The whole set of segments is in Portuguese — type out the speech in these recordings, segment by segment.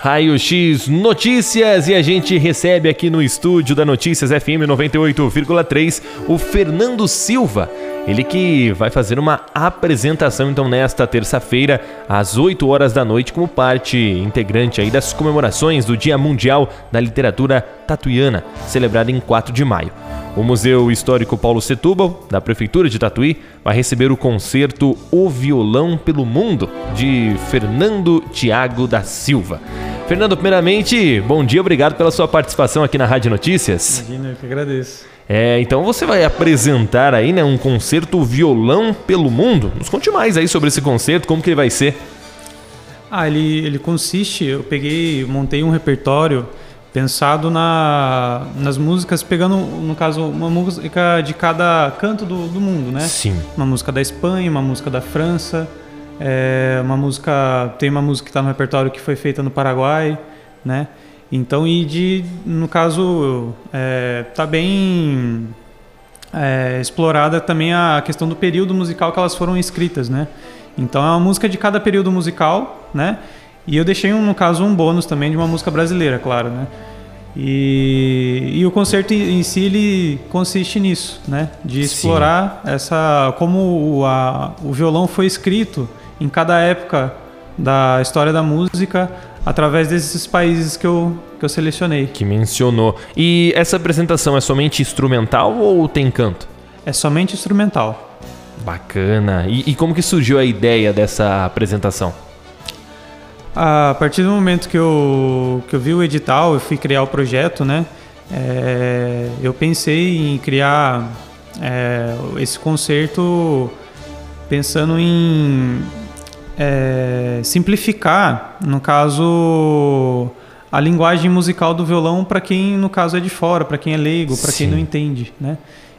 Raio X Notícias e a gente recebe aqui no estúdio da Notícias FM 98,3 o Fernando Silva. Ele que vai fazer uma apresentação então nesta terça-feira às 8 horas da noite como parte integrante aí das comemorações do Dia Mundial da Literatura Tatuiana, celebrada em 4 de maio. O Museu Histórico Paulo Setúbal, da Prefeitura de Tatuí, vai receber o concerto O Violão pelo Mundo, de Fernando Tiago da Silva. Fernando, primeiramente, bom dia, obrigado pela sua participação aqui na Rádio Notícias. Imagina, eu que agradeço. É, então você vai apresentar aí, né, um concerto Violão pelo Mundo. Nos conte mais aí sobre esse concerto, como que ele vai ser. Ah, ele, ele consiste, eu peguei, montei um repertório pensado na, nas músicas, pegando, no caso, uma música de cada canto do, do mundo, né? Sim. Uma música da Espanha, uma música da França, é, uma música, tem uma música que está no repertório que foi feita no Paraguai, né? Então, e de, no caso, é, tá bem é, explorada também a questão do período musical que elas foram escritas, né? Então é uma música de cada período musical, né? E eu deixei, no caso, um bônus também de uma música brasileira, claro, né? E, e o concerto em si ele consiste nisso, né? De explorar Sim. essa como o, a, o violão foi escrito em cada época da história da música através desses países que eu, que eu selecionei. Que mencionou. E essa apresentação é somente instrumental ou tem canto? É somente instrumental. Bacana. E, e como que surgiu a ideia dessa apresentação? A partir do momento que eu, que eu vi o edital, eu fui criar o projeto, né? É, eu pensei em criar é, esse concerto pensando em é, simplificar, no caso, a linguagem musical do violão para quem, no caso, é de fora, para quem é leigo, para quem não entende, né?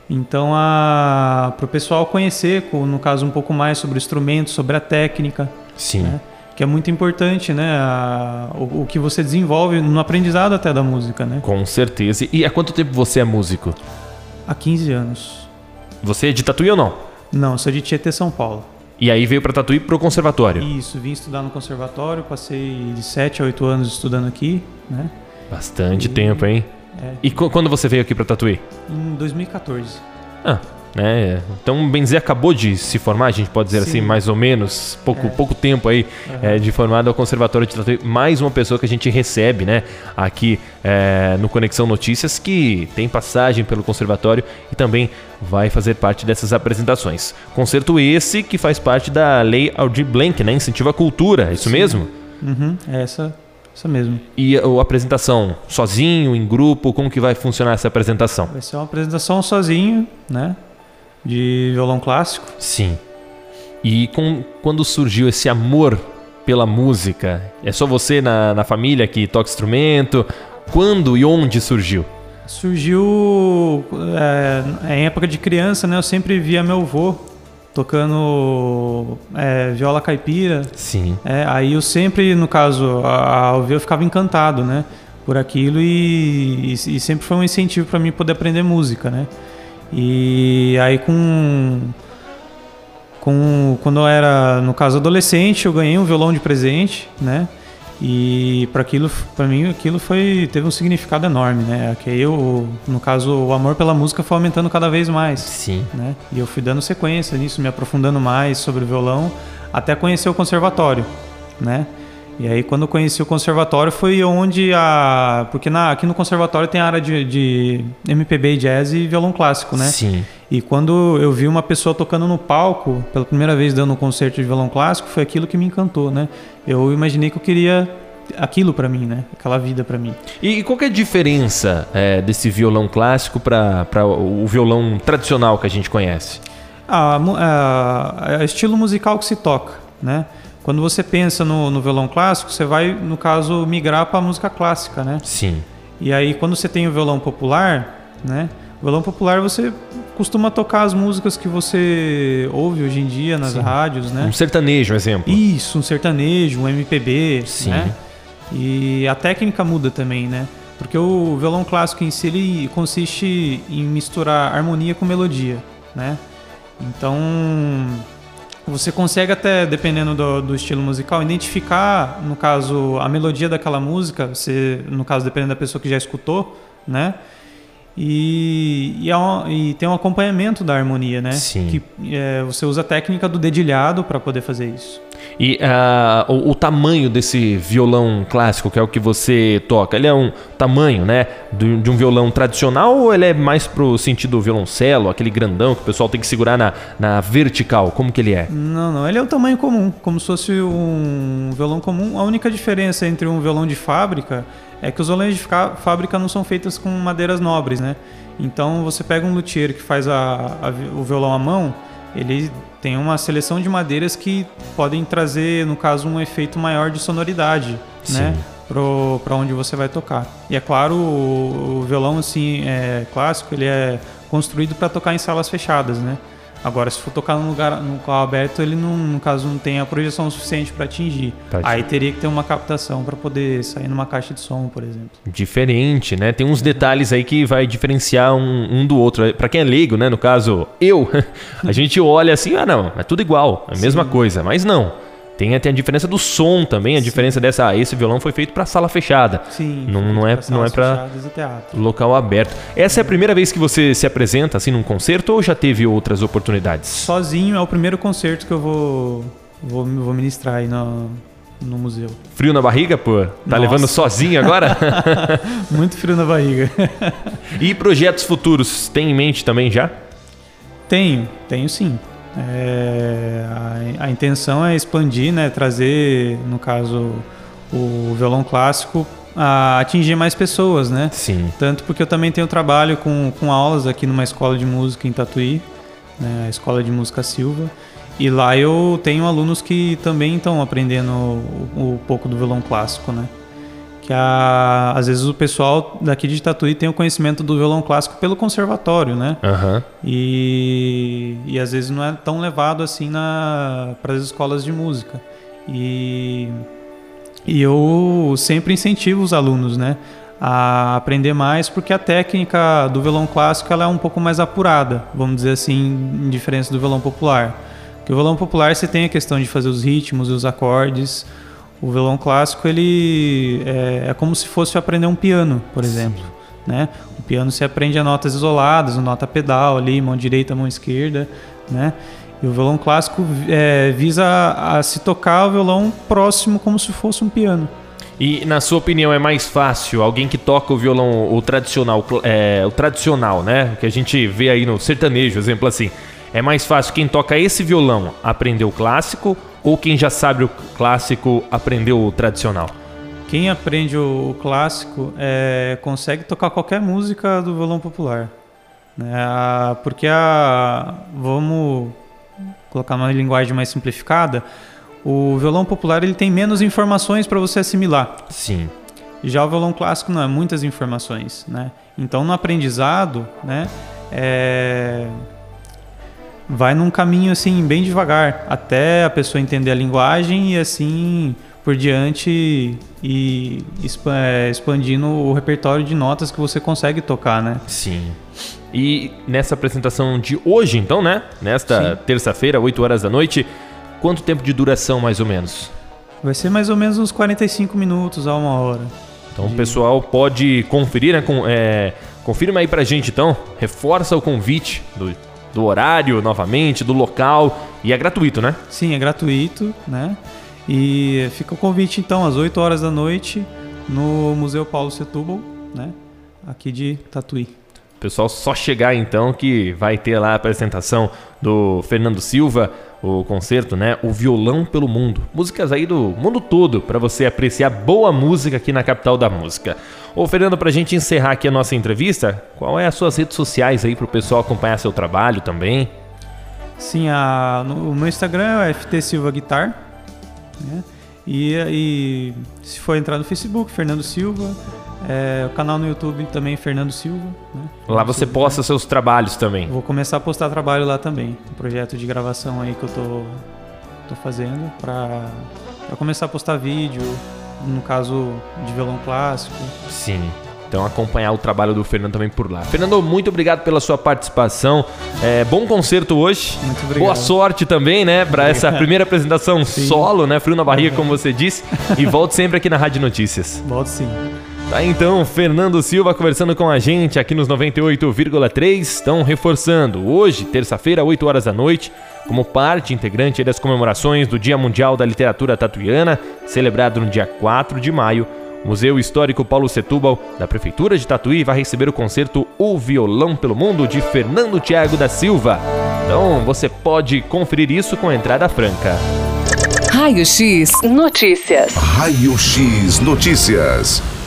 Então, para o pessoal conhecer, no caso, um pouco mais sobre o instrumento, sobre a técnica. Sim. Né? que é muito importante, né? A, o, o, que você desenvolve no aprendizado até da música, né? Com certeza. E há quanto tempo você é músico? Há 15 anos. Você é de Tatuí ou não? Não, sou de Tietê, São Paulo. E aí veio para Tatuí pro conservatório? Isso, vim estudar no conservatório, passei de 7 a 8 anos estudando aqui, né? Bastante e... tempo, hein? É. E quando você veio aqui para Tatuí? Em 2014. Ah, né? Então o Benzer acabou de se formar, a gente pode dizer assim, Sim. assim, mais ou menos, pouco, é. pouco tempo aí uhum. é, de formado ao Conservatório de Tatuí. Mais uma pessoa que a gente recebe, né, aqui é, no Conexão Notícias, que tem passagem pelo Conservatório e também vai fazer parte dessas apresentações. Concerto esse que faz parte da Lei Aldir Blanc, né, incentiva a cultura, é isso Sim. mesmo? Uhum, é essa, essa mesmo. E a, a apresentação sozinho, em grupo, como que vai funcionar essa apresentação? Vai ser uma apresentação sozinho, né? De violão clássico. Sim. E com, quando surgiu esse amor pela música? É só você na, na família que toca instrumento? Quando e onde surgiu? Surgiu é, em época de criança, né? Eu sempre via meu avô tocando é, viola caipira. Sim. É, aí eu sempre, no caso, ao ver, eu ficava encantado, né? Por aquilo e, e, e sempre foi um incentivo para mim poder aprender música, né? E aí com com quando eu era no caso adolescente, eu ganhei um violão de presente, né? E para aquilo, para mim, aquilo foi teve um significado enorme, né? Que eu, no caso, o amor pela música foi aumentando cada vez mais. Sim. Né? E eu fui dando sequência nisso, me aprofundando mais sobre o violão, até conhecer o conservatório, né? E aí quando eu conheci o conservatório foi onde a... Porque na, aqui no conservatório tem a área de, de MPB, jazz e violão clássico, né? Sim. E quando eu vi uma pessoa tocando no palco, pela primeira vez dando um concerto de violão clássico, foi aquilo que me encantou, né? Eu imaginei que eu queria aquilo para mim, né? Aquela vida para mim. E qual é a diferença é, desse violão clássico para o violão tradicional que a gente conhece? Ah, a, estilo musical que se toca, né? Quando você pensa no, no violão clássico, você vai, no caso, migrar para a música clássica, né? Sim. E aí, quando você tem o violão popular, né? O violão popular você costuma tocar as músicas que você ouve hoje em dia nas Sim. rádios, né? Um sertanejo, exemplo. Isso, um sertanejo, um MPB, Sim. né? E a técnica muda também, né? Porque o violão clássico em si ele consiste em misturar harmonia com melodia, né? Então, você consegue até, dependendo do, do, estilo musical, identificar, no caso, a melodia daquela música, você, no caso, dependendo da pessoa que já escutou, né? E, e, é e tem um acompanhamento da harmonia, né? Sim. Que é, você usa a técnica do dedilhado para poder fazer isso. E uh, o, o, tamanho desse violão clássico, que é o que você toca, ele é um tamanho, né, de, de um violão tradicional ou ele é mais pro sentido violoncelo, aquele grandão que o pessoal tem que segurar na, na vertical? Como que ele é? Não, não, ele é o tamanho comum, como se fosse um violão comum. A única diferença entre um violão de fábrica é que os violões de fábrica não são feitos com madeiras nobres, né? Então você pega um luthier que faz a, a, o violão à mão, ele tem uma seleção de madeiras que podem trazer, no caso, um efeito maior de sonoridade, Sim. né? Para onde você vai tocar. E é claro, o, o violão assim, é, clássico ele é construído para tocar em salas fechadas, né? Agora, se for tocar num lugar no carro aberto, ele não, no caso não tem a projeção suficiente para atingir. Tá Aí teria que ter uma captação para poder sair numa caixa de som, por exemplo. Diferente, né? Tem uns detalhes aí que vai diferenciar um, um do outro. Para quem é leigo, né? No caso, eu, a gente olha assim, ah não, é tudo igual, é a mesma Sim. coisa, mas não. Tem, tem a diferença do som também, a Sim. diferença dessa. Ah, esse violão foi feito para sala fechada. Sim. Não, não é, não é para local aberto. Essa é a primeira vez que você se apresenta assim num concerto ou já teve outras oportunidades? Sozinho é o primeiro concerto que eu vou vou, vou ministrar aí no, no museu. Frio na barriga, pô? Tá Nossa. levando sozinho agora? Muito frio na barriga. e projetos futuros, tem em mente também já? Tenho, tenho sim. É, a, a, intenção é expandir, né, trazer, no caso, o violão clássico a atingir mais pessoas, né? Sim. Tanto porque eu também tenho trabalho com, com aulas aqui numa escola de música em Tatuí, né, a Escola de Música Silva. E lá eu tenho alunos que também estão aprendendo um pouco do violão clássico, né? Que a, às vezes o pessoal daqui de Tatuí tem o conhecimento do violão clássico pelo conservatório, né? Uhum. E, e às vezes não é tão levado assim para as escolas de música. E, e eu sempre incentivo os alunos, né? a aprender mais porque a técnica do violão clássico ela é um pouco mais apurada, vamos dizer assim, em diferença do violão popular. Porque o violão popular você tem a questão de fazer os ritmos e os acordes, o violão clássico ele é, é como se fosse aprender um piano, por exemplo. Né? O piano se aprende a notas isoladas, nota pedal ali, mão direita, mão esquerda, né? E o violão clássico é, visa a, a, se tocar o violão próximo como se fosse um piano. E na sua opinião é mais fácil alguém que toca o violão o tradicional, é, o tradicional, né? Que a gente vê aí no sertanejo, exemplo assim. É mais fácil quem toca esse violão aprender o clássico ou quem já sabe o clássico aprendeu o tradicional? Quem aprende o clássico é, consegue tocar qualquer música do violão popular. Né? Porque a. Vamos colocar uma linguagem mais simplificada. O violão popular ele tem menos informações para você assimilar. Sim. Já o violão clássico não é muitas informações, né? Então no aprendizado, né? É vai num caminho assim bem devagar até a pessoa entender a linguagem e assim por diante e é, expandindo o repertório de notas que você consegue tocar, né? Sim. E nessa apresentação de hoje, então, né? Nesta terça-feira, 8 horas da noite, quanto tempo de duração mais ou menos? Vai ser mais ou menos uns 45 minutos a uma hora. Então de... o pessoal pode conferir, né? Com, é, confirma aí pra gente então, reforça o convite do do horário novamente, do local. E é gratuito, né? Sim, é gratuito, né? E fica o convite então às 8 horas da noite no Museu Paulo Setúbal, né? Aqui de Tatuí. Pessoal, só chegar então que vai ter lá a apresentação do Fernando Silva, o concerto, né? O Violão pelo Mundo. Músicas aí do mundo todo para você apreciar boa música aqui na capital da música. Ô Fernando, pra gente encerrar aqui a nossa entrevista, qual é as suas redes sociais aí pro pessoal acompanhar seu trabalho também? Sim, a, no, o meu Instagram é FT Silva Guitar, né? E, e se for entrar no Facebook, Fernando Silva, é, o canal no YouTube também, Fernando Silva. Né? Lá você Silva, posta né? seus trabalhos também. Vou começar a postar trabalho lá também. Um projeto de gravação aí que eu tô, tô fazendo para começar a postar vídeo, no caso de violão clássico. Sim. Então acompanhar o trabalho do Fernando também por lá. Fernando, muito obrigado pela sua participação. É, bom concerto hoje. Muito obrigado. Boa sorte também, né, para essa primeira apresentação solo, né, frio na barriga, como você disse. E volte sempre aqui na Rádio Notícias. Volto sim. Tá então, Fernando Silva conversando com a gente aqui nos 98,3. Estão reforçando hoje, terça-feira, 8 horas da noite, como parte integrante das comemorações do Dia Mundial da Literatura Tatuiana, celebrado no dia 4 de maio. O Museu Histórico Paulo Setúbal, da Prefeitura de Tatuí, vai receber o concerto O Violão pelo Mundo de Fernando Tiago da Silva. Então você pode conferir isso com entrada franca. Raio X Notícias. Raio X Notícias.